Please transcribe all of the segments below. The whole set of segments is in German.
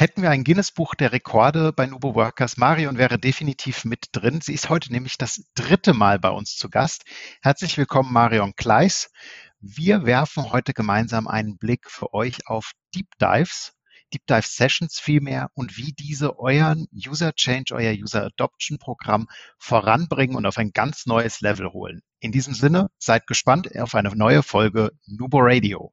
Hätten wir ein Guinness-Buch der Rekorde bei Nubo Workers, Marion wäre definitiv mit drin. Sie ist heute nämlich das dritte Mal bei uns zu Gast. Herzlich willkommen, Marion Kleis. Wir werfen heute gemeinsam einen Blick für euch auf Deep Dives, Deep Dive Sessions vielmehr und wie diese euren User Change, euer User Adoption Programm voranbringen und auf ein ganz neues Level holen. In diesem Sinne, seid gespannt auf eine neue Folge Nubo Radio.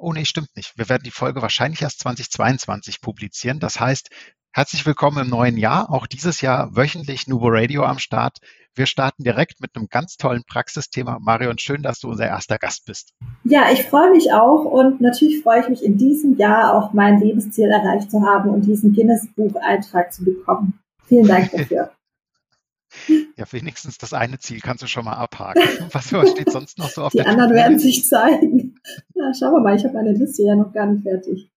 Oh nee, stimmt nicht. Wir werden die Folge wahrscheinlich erst 2022 publizieren. Das heißt, herzlich willkommen im neuen Jahr. Auch dieses Jahr wöchentlich Nubo Radio am Start. Wir starten direkt mit einem ganz tollen Praxisthema. Marion, schön, dass du unser erster Gast bist. Ja, ich freue mich auch und natürlich freue ich mich in diesem Jahr auch mein Lebensziel erreicht zu haben und diesen Guinness-Bucheintrag zu bekommen. Vielen Dank dafür. Ja, wenigstens das eine Ziel kannst du schon mal abhaken. Was steht sonst noch so auf Die der Die anderen werden sich zeigen. Na, schauen wir mal, ich habe meine Liste ja noch gar nicht fertig.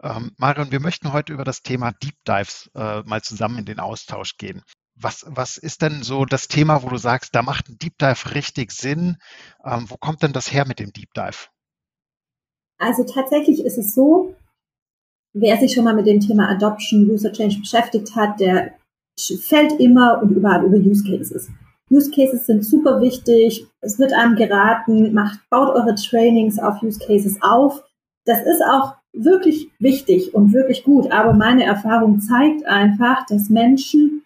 Ähm, Marion, wir möchten heute über das Thema Deep Dives äh, mal zusammen in den Austausch gehen. Was, was ist denn so das Thema, wo du sagst, da macht ein Deep Dive richtig Sinn? Ähm, wo kommt denn das her mit dem Deep Dive? Also tatsächlich ist es so, wer sich schon mal mit dem Thema Adoption, User Change beschäftigt hat, der fällt immer und überall über Use Cases. Use Cases sind super wichtig. Es wird einem geraten, macht, baut eure Trainings auf Use Cases auf. Das ist auch wirklich wichtig und wirklich gut. Aber meine Erfahrung zeigt einfach, dass Menschen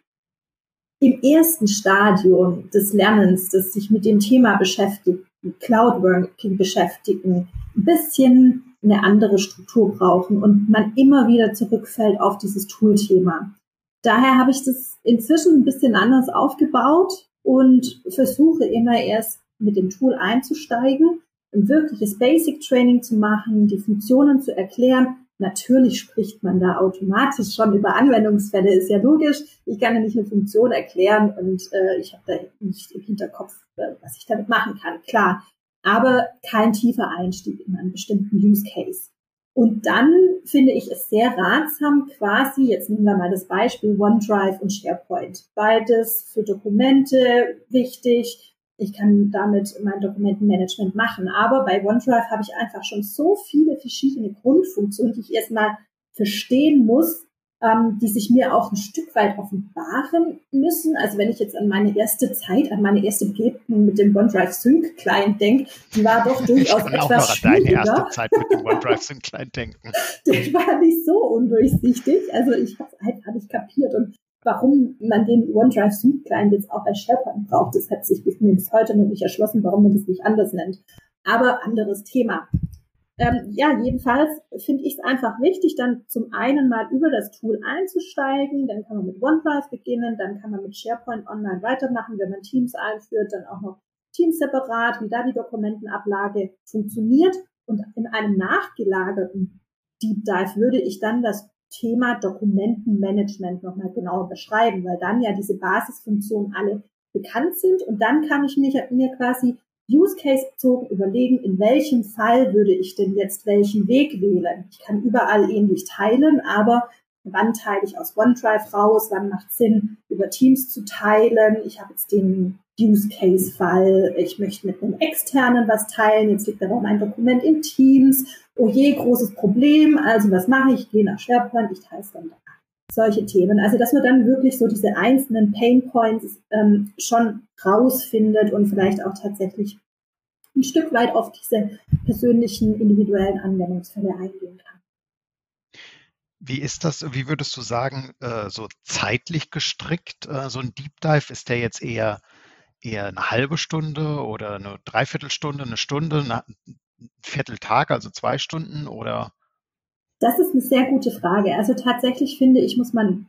im ersten Stadium des Lernens, das sich mit dem Thema beschäftigt, Cloudworking beschäftigen, ein bisschen eine andere Struktur brauchen und man immer wieder zurückfällt auf dieses Tool-Thema. Daher habe ich das inzwischen ein bisschen anders aufgebaut und versuche immer erst mit dem Tool einzusteigen, ein wirkliches Basic Training zu machen, die Funktionen zu erklären. Natürlich spricht man da automatisch schon über Anwendungsfälle, ist ja logisch. Ich kann ja nicht eine Funktion erklären und äh, ich habe da nicht im Hinterkopf, äh, was ich damit machen kann, klar. Aber kein tiefer Einstieg in einen bestimmten Use Case. Und dann finde ich es sehr ratsam, quasi, jetzt nehmen wir mal das Beispiel OneDrive und SharePoint. Beides für Dokumente wichtig. Ich kann damit mein Dokumentenmanagement machen. Aber bei OneDrive habe ich einfach schon so viele verschiedene Grundfunktionen, die ich erstmal verstehen muss, ähm, die sich mir auch ein Stück weit offenbaren müssen. Also wenn ich jetzt an meine erste Zeit, an meine erste Begegnung mit dem OneDrive Sync Client denke, die war doch durchaus ich etwas auch schwieriger. Deine erste Zeit mit dem OneDrive Sync Client denken. die war nicht so undurchsichtig. Also ich habe es einfach nicht kapiert und warum man den OneDrive Sync Client jetzt auch bei SharePoint braucht, das hat sich bis, bis heute noch nicht erschlossen, warum man das nicht anders nennt. Aber anderes Thema. Ähm, ja, jedenfalls finde ich es einfach wichtig, dann zum einen mal über das Tool einzusteigen, dann kann man mit OneDrive beginnen, dann kann man mit SharePoint Online weitermachen, wenn man Teams einführt, dann auch noch Teams separat, wie da die Dokumentenablage funktioniert. Und in einem nachgelagerten Deep Dive würde ich dann das Thema Dokumentenmanagement nochmal genauer beschreiben, weil dann ja diese Basisfunktionen alle bekannt sind und dann kann ich mir, mir quasi Use Case bezogen überlegen, in welchem Fall würde ich denn jetzt welchen Weg wählen. Ich kann überall ähnlich teilen, aber wann teile ich aus OneDrive raus, wann macht Sinn, über Teams zu teilen. Ich habe jetzt den Use Case Fall, ich möchte mit einem externen was teilen, jetzt liegt aber mein Dokument in Teams. Oh je, großes Problem, also was mache ich? Ich gehe nach SharePoint, ich teile es dann da. Solche Themen. Also, dass man dann wirklich so diese einzelnen Pain Points ähm, schon rausfindet und vielleicht auch tatsächlich ein Stück weit auf diese persönlichen, individuellen Anwendungsfälle eingehen kann. Wie ist das, wie würdest du sagen, äh, so zeitlich gestrickt? Äh, so ein Deep Dive, ist der jetzt eher, eher eine halbe Stunde oder eine Dreiviertelstunde, eine Stunde, ein Vierteltag, also zwei Stunden oder? Das ist eine sehr gute Frage. Also tatsächlich finde ich, muss man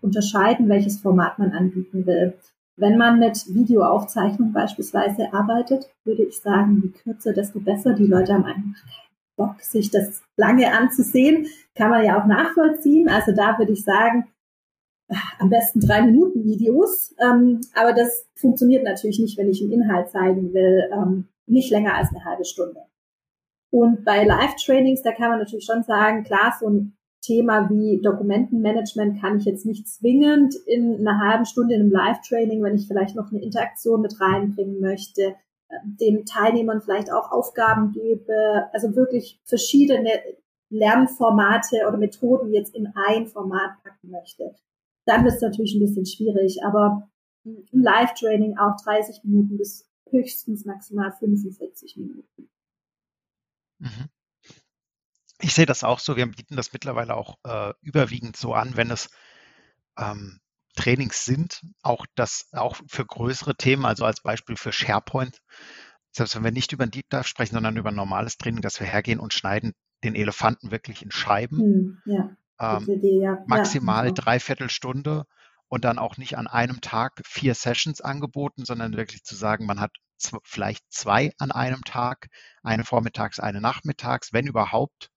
unterscheiden, welches Format man anbieten will. Wenn man mit Videoaufzeichnung beispielsweise arbeitet, würde ich sagen, je kürzer, desto besser. Die Leute haben einfach keinen Bock, sich das lange anzusehen. Kann man ja auch nachvollziehen. Also da würde ich sagen, am besten drei Minuten Videos. Ähm, aber das funktioniert natürlich nicht, wenn ich einen Inhalt zeigen will, ähm, nicht länger als eine halbe Stunde. Und bei Live-Trainings, da kann man natürlich schon sagen, klar, so ein Thema wie Dokumentenmanagement kann ich jetzt nicht zwingend in einer halben Stunde in einem Live-Training, wenn ich vielleicht noch eine Interaktion mit reinbringen möchte, äh, den Teilnehmern vielleicht auch Aufgaben gebe, also wirklich verschiedene Lernformate oder Methoden jetzt in ein Format packen möchte. Dann ist es natürlich ein bisschen schwierig, aber ein Live-Training auch 30 Minuten bis höchstens maximal 45 Minuten. Mhm. Ich sehe das auch so. Wir bieten das mittlerweile auch äh, überwiegend so an, wenn es ähm, Trainings sind, auch das auch für größere Themen, also als Beispiel für SharePoint. Selbst wenn wir nicht über ein Deep Dive sprechen, sondern über ein normales Training, dass wir hergehen und schneiden den Elefanten wirklich in Scheiben. Hm, ja, ähm, Idee, ja. Maximal ja, dreiviertel Stunde und dann auch nicht an einem Tag vier Sessions angeboten, sondern wirklich zu sagen, man hat vielleicht zwei an einem Tag, eine vormittags, eine nachmittags, wenn überhaupt.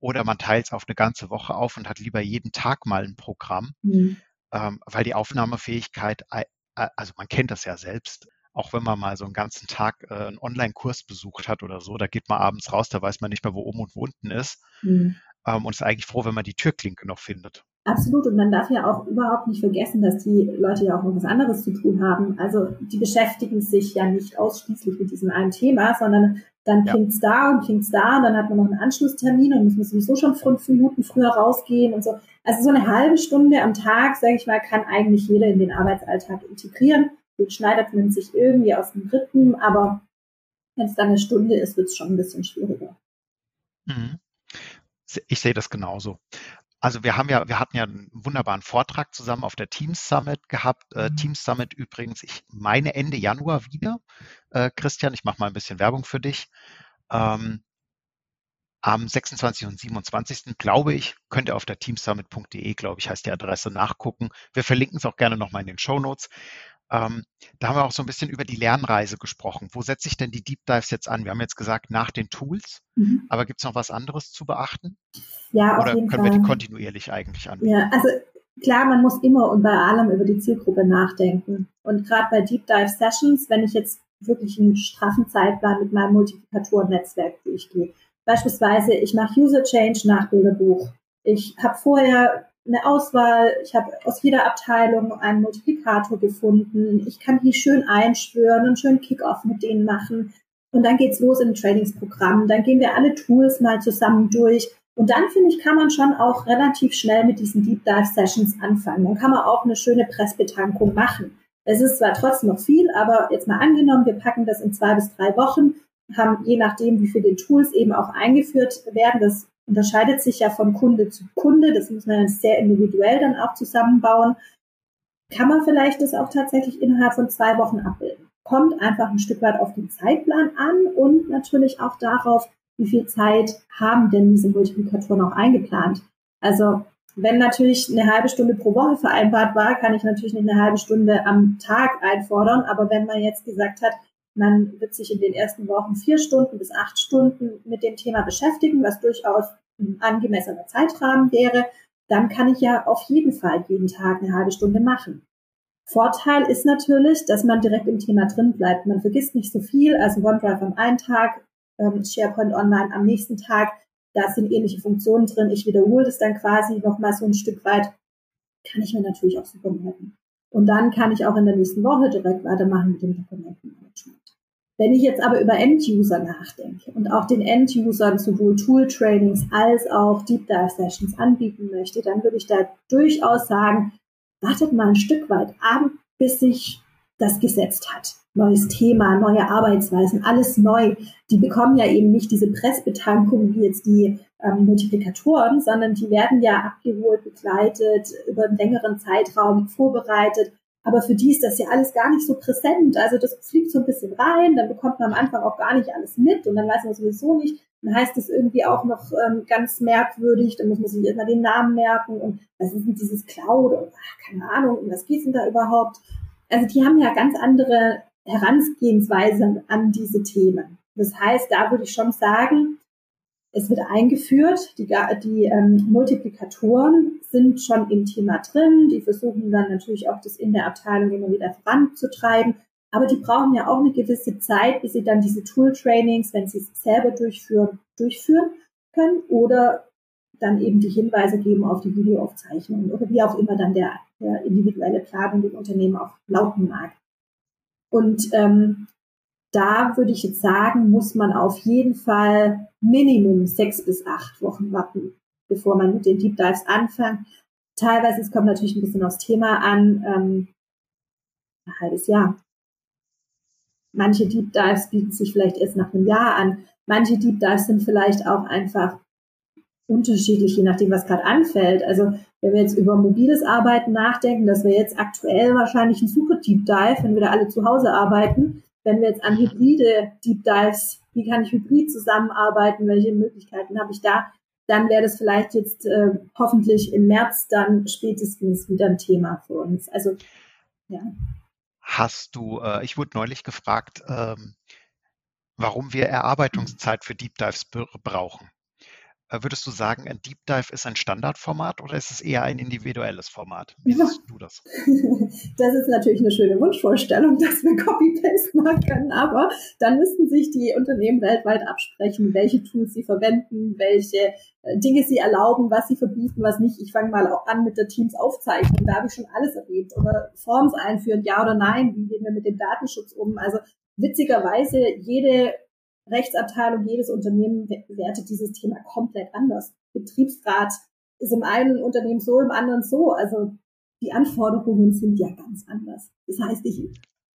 Oder man teilt es auf eine ganze Woche auf und hat lieber jeden Tag mal ein Programm, mhm. ähm, weil die Aufnahmefähigkeit, also man kennt das ja selbst, auch wenn man mal so einen ganzen Tag äh, einen Online-Kurs besucht hat oder so, da geht man abends raus, da weiß man nicht mehr, wo oben und wo unten ist. Mhm. Ähm, und ist eigentlich froh, wenn man die Türklinke noch findet. Absolut. Und man darf ja auch überhaupt nicht vergessen, dass die Leute ja auch noch was anderes zu tun haben. Also die beschäftigen sich ja nicht ausschließlich mit diesem einen Thema, sondern dann ja. klingt's da und klingt's da und dann hat man noch einen Anschlusstermin und muss man sowieso schon fünf Minuten früher rausgehen und so. Also so eine halbe Stunde am Tag, sage ich mal, kann eigentlich jeder in den Arbeitsalltag integrieren. Den schneidet man sich irgendwie aus dem Rhythm, aber wenn es dann eine Stunde ist, wird's schon ein bisschen schwieriger. Mhm. Ich sehe das genauso. Also wir haben ja, wir hatten ja einen wunderbaren Vortrag zusammen auf der Teams Summit gehabt. Äh, mhm. Teams Summit übrigens, ich meine Ende Januar wieder. Äh, Christian, ich mache mal ein bisschen Werbung für dich. Ähm, am 26. und 27. glaube ich, könnt ihr auf der teamsummit.de, glaube ich, heißt die Adresse nachgucken. Wir verlinken es auch gerne nochmal in den Show Notes. Ähm, da haben wir auch so ein bisschen über die Lernreise gesprochen. Wo setze ich denn die Deep Dives jetzt an? Wir haben jetzt gesagt, nach den Tools, mhm. aber gibt es noch was anderes zu beachten? Ja, Oder können Fall. wir die kontinuierlich eigentlich anbieten? Ja, also klar, man muss immer und bei allem über die Zielgruppe nachdenken. Und gerade bei Deep Dive Sessions, wenn ich jetzt wirklich einen straffen Zeitplan mit meinem Multiplikatoren-Netzwerk durchgehe. Beispielsweise, ich mache User Change nach Bilderbuch. Ich habe vorher eine Auswahl. Ich habe aus jeder Abteilung einen Multiplikator gefunden. Ich kann die schön einschwören und schön Kickoff mit denen machen. Und dann geht's los in ein Trainingsprogramm. Dann gehen wir alle Tools mal zusammen durch. Und dann, finde ich, kann man schon auch relativ schnell mit diesen Deep Dive Sessions anfangen. Dann kann man auch eine schöne Pressbetankung machen. Es ist zwar trotzdem noch viel, aber jetzt mal angenommen, wir packen das in zwei bis drei Wochen, haben je nachdem, wie viele Tools eben auch eingeführt werden, das unterscheidet sich ja von Kunde zu Kunde. Das muss man sehr individuell dann auch zusammenbauen. Kann man vielleicht das auch tatsächlich innerhalb von zwei Wochen abbilden? Kommt einfach ein Stück weit auf den Zeitplan an und natürlich auch darauf, wie viel Zeit haben denn diese Multiplikatoren auch eingeplant. Also wenn natürlich eine halbe Stunde pro Woche vereinbart war, kann ich natürlich nicht eine halbe Stunde am Tag einfordern. Aber wenn man jetzt gesagt hat, man wird sich in den ersten Wochen vier Stunden bis acht Stunden mit dem Thema beschäftigen, was durchaus angemessener Zeitrahmen wäre. Dann kann ich ja auf jeden Fall jeden Tag eine halbe Stunde machen. Vorteil ist natürlich, dass man direkt im Thema drin bleibt. Man vergisst nicht so viel. Also OneDrive am einen Tag, ähm, SharePoint Online am nächsten Tag. Da sind ähnliche Funktionen drin. Ich wiederhole das dann quasi nochmal so ein Stück weit. Kann ich mir natürlich auch super merken. Und dann kann ich auch in der nächsten Woche direkt weitermachen mit dem Dokumentenmanagement. Wenn ich jetzt aber über End-User nachdenke und auch den End-Usern sowohl Tool-Trainings als auch Deep-Dive-Sessions anbieten möchte, dann würde ich da durchaus sagen, wartet mal ein Stück weit ab, bis sich das gesetzt hat. Neues Thema, neue Arbeitsweisen, alles neu. Die bekommen ja eben nicht diese Pressbetankung wie jetzt die ähm, Multiplikatoren, sondern die werden ja abgeholt, begleitet, über einen längeren Zeitraum vorbereitet. Aber für die ist das ja alles gar nicht so präsent. Also das fliegt so ein bisschen rein, dann bekommt man am Anfang auch gar nicht alles mit und dann weiß man sowieso nicht. Dann heißt es irgendwie auch noch ähm, ganz merkwürdig, dann muss man sich erstmal den Namen merken und was ist denn dieses Cloud und ach, keine Ahnung, und was geht's denn da überhaupt? Also die haben ja ganz andere Herangehensweisen an diese Themen. Das heißt, da würde ich schon sagen, es wird eingeführt, die, die ähm, Multiplikatoren sind schon im Thema drin, die versuchen dann natürlich auch das in der Abteilung immer wieder voranzutreiben, aber die brauchen ja auch eine gewisse Zeit, bis sie dann diese Tool-Trainings, wenn sie es selber durchführen, durchführen können oder dann eben die Hinweise geben auf die Videoaufzeichnungen oder wie auch immer dann der, der individuelle Plan in dem Unternehmen auch lauten mag. Und ähm, da würde ich jetzt sagen, muss man auf jeden Fall Minimum sechs bis acht Wochen warten, bevor man mit den Deep Dives anfängt. Teilweise, es kommt natürlich ein bisschen aufs Thema an, ähm, ein halbes Jahr. Manche Deep Dives bieten sich vielleicht erst nach einem Jahr an. Manche Deep Dives sind vielleicht auch einfach unterschiedlich, je nachdem, was gerade anfällt. Also wenn wir jetzt über mobiles Arbeiten nachdenken, das wäre jetzt aktuell wahrscheinlich ein super Deep Dive, wenn wir da alle zu Hause arbeiten. Wenn wir jetzt an hybride Deep Dives, wie kann ich hybrid zusammenarbeiten, welche Möglichkeiten habe ich da, dann wäre das vielleicht jetzt äh, hoffentlich im März dann spätestens wieder ein Thema für uns. Also ja. Hast du, äh, ich wurde neulich gefragt, ähm, warum wir Erarbeitungszeit für Deep Dives brauchen. Äh, würdest du sagen, ein Deep Dive ist ein Standardformat oder ist es eher ein individuelles Format? Wie siehst du das? Das ist natürlich eine schöne Wunschvorstellung, dass wir Copy-Paste machen können, aber dann müssten sich die Unternehmen weltweit absprechen, welche Tools sie verwenden, welche äh, Dinge sie erlauben, was sie verbieten, was nicht. Ich fange mal auch an mit der Teams-Aufzeichnung. Da habe ich schon alles erlebt. Oder Forms einführen, ja oder nein, wie gehen wir mit dem Datenschutz um? Also witzigerweise, jede Rechtsabteilung, jedes Unternehmen wertet dieses Thema komplett anders. Betriebsrat ist im einen Unternehmen so, im anderen so. Also die Anforderungen sind ja ganz anders. Das heißt, ich,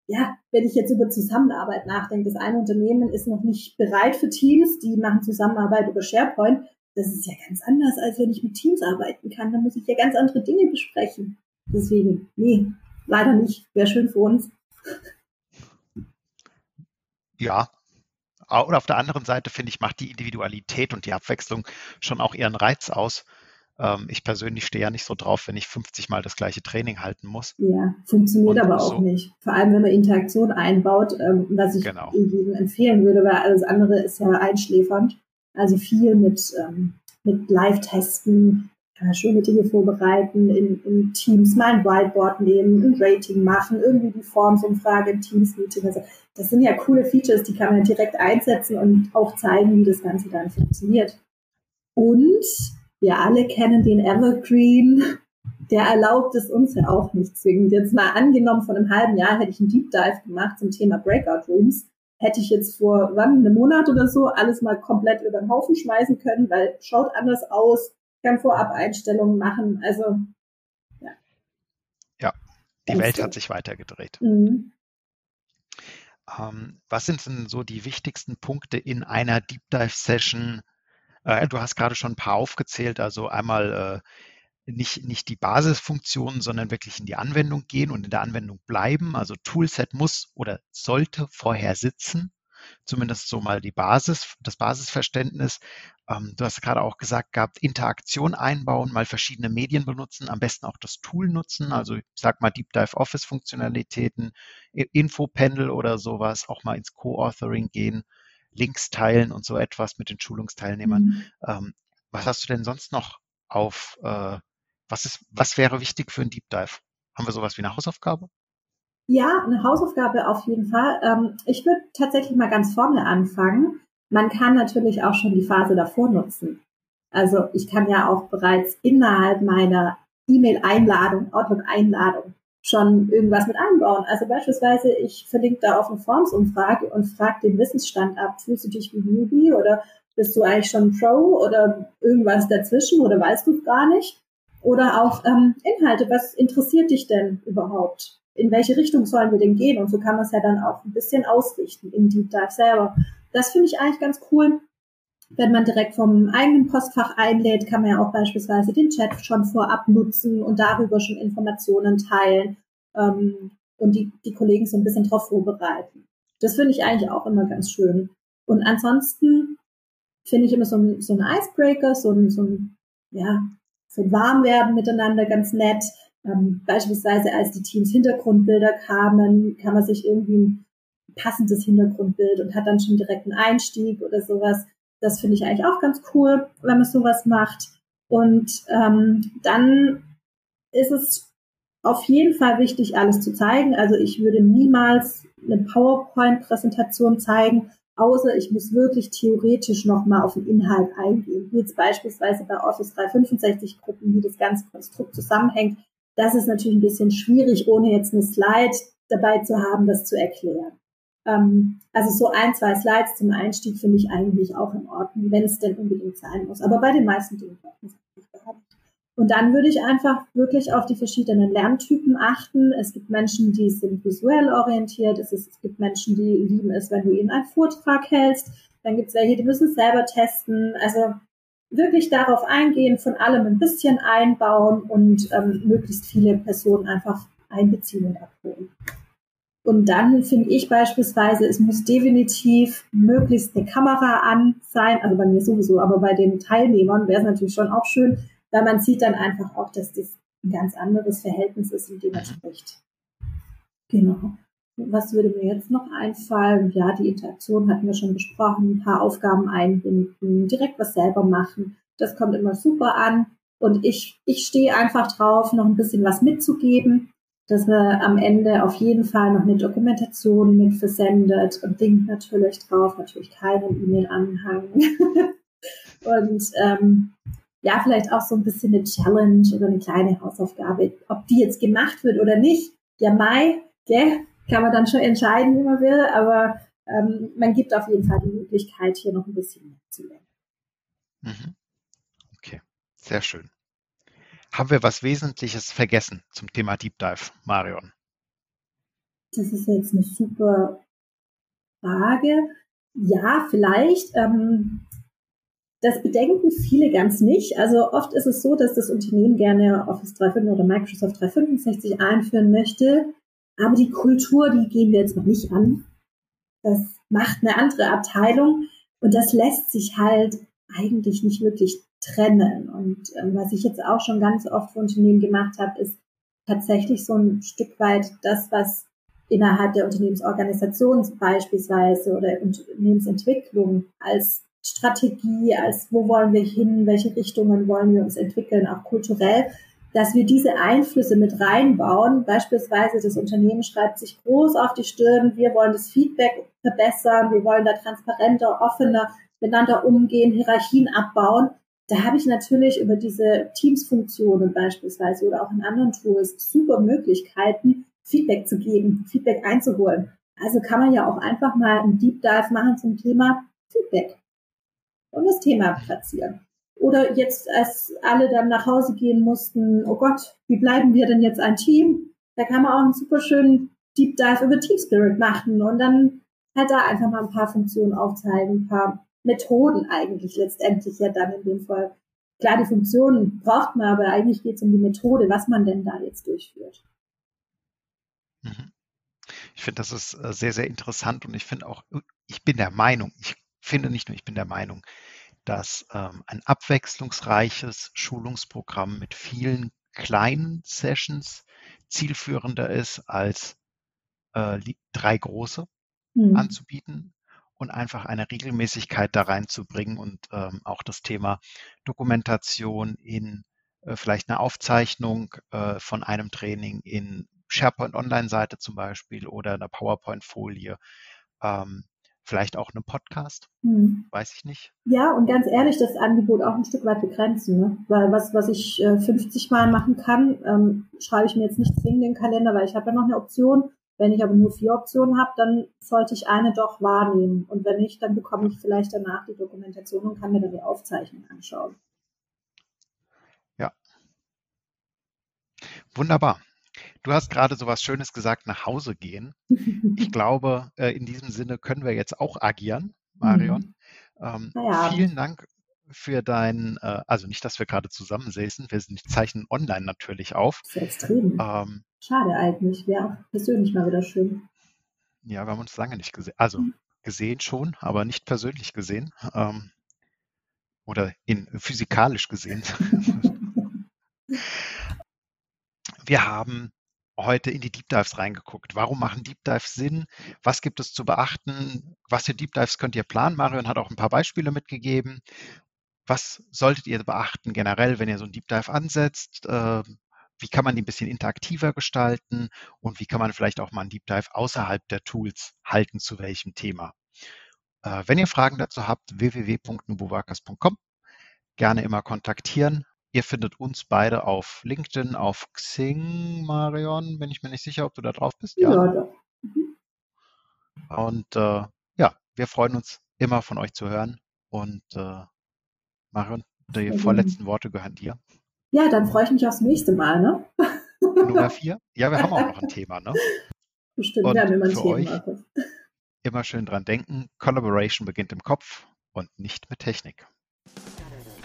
ja, wenn ich jetzt über Zusammenarbeit nachdenke, das eine Unternehmen ist noch nicht bereit für Teams, die machen Zusammenarbeit über SharePoint. Das ist ja ganz anders, als wenn ich mit Teams arbeiten kann. Da muss ich ja ganz andere Dinge besprechen. Deswegen, nee, leider nicht. Wäre schön für uns. Ja, oder auf der anderen Seite, finde ich, macht die Individualität und die Abwechslung schon auch ihren Reiz aus. Ähm, ich persönlich stehe ja nicht so drauf, wenn ich 50 Mal das gleiche Training halten muss. Ja, funktioniert und aber auch so. nicht. Vor allem, wenn man Interaktion einbaut, ähm, was ich genau. jedem empfehlen würde, weil alles andere ist ja einschläfernd. Also viel mit, ähm, mit Live-Testen, man schöne Dinge vorbereiten, in, in Teams mal ein Whiteboard nehmen, ein Rating machen, irgendwie die Formsumfrage im Teams-Meeting. Also das sind ja coole Features, die kann man direkt einsetzen und auch zeigen, wie das Ganze dann funktioniert. Und wir alle kennen den Evergreen. Der erlaubt es uns ja auch nicht zwingend. Jetzt mal angenommen, vor einem halben Jahr hätte ich einen Deep Dive gemacht zum Thema Breakout Rooms. Hätte ich jetzt vor, wann, einem Monat oder so, alles mal komplett über den Haufen schmeißen können, weil schaut anders aus, kann vorab Einstellungen machen. Also, ja. Ja, die Welt hat sich weitergedreht. Mhm. Ähm, was sind denn so die wichtigsten Punkte in einer Deep Dive Session? Äh, du hast gerade schon ein paar aufgezählt, also einmal äh, nicht, nicht die Basisfunktionen, sondern wirklich in die Anwendung gehen und in der Anwendung bleiben. Also Toolset muss oder sollte vorher sitzen zumindest so mal die Basis, das Basisverständnis. Ähm, du hast gerade auch gesagt gehabt, Interaktion einbauen, mal verschiedene Medien benutzen, am besten auch das Tool nutzen, also ich sag mal Deep Dive Office Funktionalitäten, Infopanel oder sowas, auch mal ins Co-Authoring gehen, Links teilen und so etwas mit den Schulungsteilnehmern. Mhm. Ähm, was hast du denn sonst noch auf, äh, was ist, was wäre wichtig für ein Deep Dive? Haben wir sowas wie eine Hausaufgabe? Ja, eine Hausaufgabe auf jeden Fall. Ähm, ich würde tatsächlich mal ganz vorne anfangen. Man kann natürlich auch schon die Phase davor nutzen. Also ich kann ja auch bereits innerhalb meiner E-Mail-Einladung, Outlook-Einladung schon irgendwas mit einbauen. Also beispielsweise, ich verlinke da auf eine Formsumfrage und frage den Wissensstand ab. Fühlst du dich wie Newbie oder bist du eigentlich schon Pro oder irgendwas dazwischen oder weißt du gar nicht? Oder auch ähm, Inhalte, was interessiert dich denn überhaupt? In welche Richtung sollen wir denn gehen? Und so kann man es ja dann auch ein bisschen ausrichten im Deep Dive selber. Das finde ich eigentlich ganz cool. Wenn man direkt vom eigenen Postfach einlädt, kann man ja auch beispielsweise den Chat schon vorab nutzen und darüber schon Informationen teilen ähm, und die, die Kollegen so ein bisschen drauf vorbereiten. Das finde ich eigentlich auch immer ganz schön. Und ansonsten finde ich immer so ein, so ein Icebreaker, so ein, so ein, ja, so ein Warmwerden miteinander ganz nett. Ähm, beispielsweise als die Teams Hintergrundbilder kamen, kann man sich irgendwie ein passendes Hintergrundbild und hat dann schon direkt einen Einstieg oder sowas. Das finde ich eigentlich auch ganz cool, wenn man sowas macht. Und ähm, dann ist es auf jeden Fall wichtig, alles zu zeigen. Also ich würde niemals eine PowerPoint-Präsentation zeigen, außer ich muss wirklich theoretisch nochmal auf den Inhalt eingehen. Wie jetzt beispielsweise bei Office 365 Gruppen, wie das ganze Konstrukt zusammenhängt. Das ist natürlich ein bisschen schwierig, ohne jetzt eine Slide dabei zu haben, das zu erklären. Ähm, also so ein, zwei Slides zum Einstieg finde ich eigentlich auch in Ordnung, wenn es denn unbedingt sein muss. Aber bei den meisten Dingen brauchen es gehabt. Und dann würde ich einfach wirklich auf die verschiedenen Lerntypen achten. Es gibt Menschen, die sind visuell orientiert. Es, ist, es gibt Menschen, die lieben es, wenn du ihnen einen Vortrag hältst. Dann gibt es welche, die müssen es selber testen. Also wirklich darauf eingehen, von allem ein bisschen einbauen und ähm, möglichst viele Personen einfach einbeziehen und abholen. Und dann finde ich beispielsweise, es muss definitiv möglichst eine Kamera an sein, also bei mir sowieso, aber bei den Teilnehmern wäre es natürlich schon auch schön, weil man sieht dann einfach auch, dass das ein ganz anderes Verhältnis ist, in dem man spricht. Genau. Was würde mir jetzt noch einfallen? Ja, die Interaktion hatten wir schon besprochen, ein paar Aufgaben einbinden, direkt was selber machen. Das kommt immer super an. Und ich, ich stehe einfach drauf, noch ein bisschen was mitzugeben, dass man am Ende auf jeden Fall noch eine Dokumentation mit versendet und denkt natürlich drauf, natürlich keinen E-Mail-Anhang. und ähm, ja, vielleicht auch so ein bisschen eine Challenge oder eine kleine Hausaufgabe. Ob die jetzt gemacht wird oder nicht, ja, Mai, gell, kann man dann schon entscheiden, wie man will, aber ähm, man gibt auf jeden Fall die Möglichkeit, hier noch ein bisschen mehr zu lernen. Mhm. Okay, sehr schön. Haben wir was Wesentliches vergessen zum Thema Deep Dive, Marion? Das ist jetzt eine super Frage. Ja, vielleicht. Ähm, das bedenken viele ganz nicht. Also oft ist es so, dass das Unternehmen gerne Office 365 oder Microsoft 365 einführen möchte. Aber die Kultur, die gehen wir jetzt noch nicht an. Das macht eine andere Abteilung. Und das lässt sich halt eigentlich nicht wirklich trennen. Und ähm, was ich jetzt auch schon ganz oft für Unternehmen gemacht habe, ist tatsächlich so ein Stück weit das, was innerhalb der Unternehmensorganisation beispielsweise oder Unternehmensentwicklung als Strategie, als wo wollen wir hin, welche Richtungen wollen wir uns entwickeln, auch kulturell, dass wir diese Einflüsse mit reinbauen. Beispielsweise das Unternehmen schreibt sich groß auf die Stirn, wir wollen das Feedback verbessern, wir wollen da transparenter, offener miteinander umgehen, Hierarchien abbauen. Da habe ich natürlich über diese Teams-Funktionen beispielsweise oder auch in anderen Tools super Möglichkeiten, Feedback zu geben, Feedback einzuholen. Also kann man ja auch einfach mal einen Deep Dive machen zum Thema Feedback und das Thema platzieren. Oder jetzt, als alle dann nach Hause gehen mussten, oh Gott, wie bleiben wir denn jetzt ein Team? Da kann man auch einen super schönen Deep Dive über Team Spirit machen und dann halt da einfach mal ein paar Funktionen aufzeigen, ein paar Methoden eigentlich letztendlich ja dann in dem Fall. Klar, die Funktionen braucht man, aber eigentlich geht es um die Methode, was man denn da jetzt durchführt. Mhm. Ich finde, das ist äh, sehr, sehr interessant und ich finde auch, ich bin der Meinung, ich finde nicht nur, ich bin der Meinung, dass ähm, ein abwechslungsreiches Schulungsprogramm mit vielen kleinen Sessions zielführender ist als äh, drei große mhm. anzubieten und einfach eine Regelmäßigkeit da reinzubringen und ähm, auch das Thema Dokumentation in äh, vielleicht eine Aufzeichnung äh, von einem Training in SharePoint Online-Seite zum Beispiel oder einer PowerPoint-Folie ähm, Vielleicht auch einen Podcast, hm. weiß ich nicht. Ja, und ganz ehrlich, das Angebot auch ein Stück weit begrenzen. Ne? Weil was, was ich äh, 50 Mal machen kann, ähm, schreibe ich mir jetzt nicht zwingend in den Kalender, weil ich habe ja noch eine Option. Wenn ich aber nur vier Optionen habe, dann sollte ich eine doch wahrnehmen. Und wenn nicht, dann bekomme ich vielleicht danach die Dokumentation und kann mir dann die Aufzeichnung anschauen. Ja. Wunderbar. Du hast gerade so was Schönes gesagt, nach Hause gehen. Ich glaube, äh, in diesem Sinne können wir jetzt auch agieren, Marion. Mhm. Ähm, ja. Vielen Dank für dein, äh, also nicht, dass wir gerade zusammensäßen, wir sind, zeichnen online natürlich auf. Das ist extrem. Ähm, Schade eigentlich, wäre auch persönlich mal wieder schön. Ja, wir haben uns lange nicht gesehen. Also mhm. gesehen schon, aber nicht persönlich gesehen. Ähm, oder in physikalisch gesehen. wir haben heute in die Deep Dives reingeguckt. Warum machen Deep Dives Sinn? Was gibt es zu beachten? Was für Deep Dives könnt ihr planen? Marion hat auch ein paar Beispiele mitgegeben. Was solltet ihr beachten generell, wenn ihr so ein Deep Dive ansetzt? Äh, wie kann man die ein bisschen interaktiver gestalten? Und wie kann man vielleicht auch mal ein Deep Dive außerhalb der Tools halten, zu welchem Thema? Äh, wenn ihr Fragen dazu habt, www.nubovakas.com. Gerne immer kontaktieren. Ihr findet uns beide auf LinkedIn, auf Xing, Marion. Bin ich mir nicht sicher, ob du da drauf bist. Ja, ja. ja. Mhm. Und äh, ja, wir freuen uns immer von euch zu hören. Und äh, Marion, die mhm. vorletzten Worte gehören dir. Ja, dann freue ich mich aufs nächste Mal, ne? Nummer vier. Ja, wir haben auch noch ein Thema, ne? Bestimmt, Und wir haben immer ein Thema. Euch immer schön dran denken, Collaboration beginnt im Kopf und nicht mit Technik.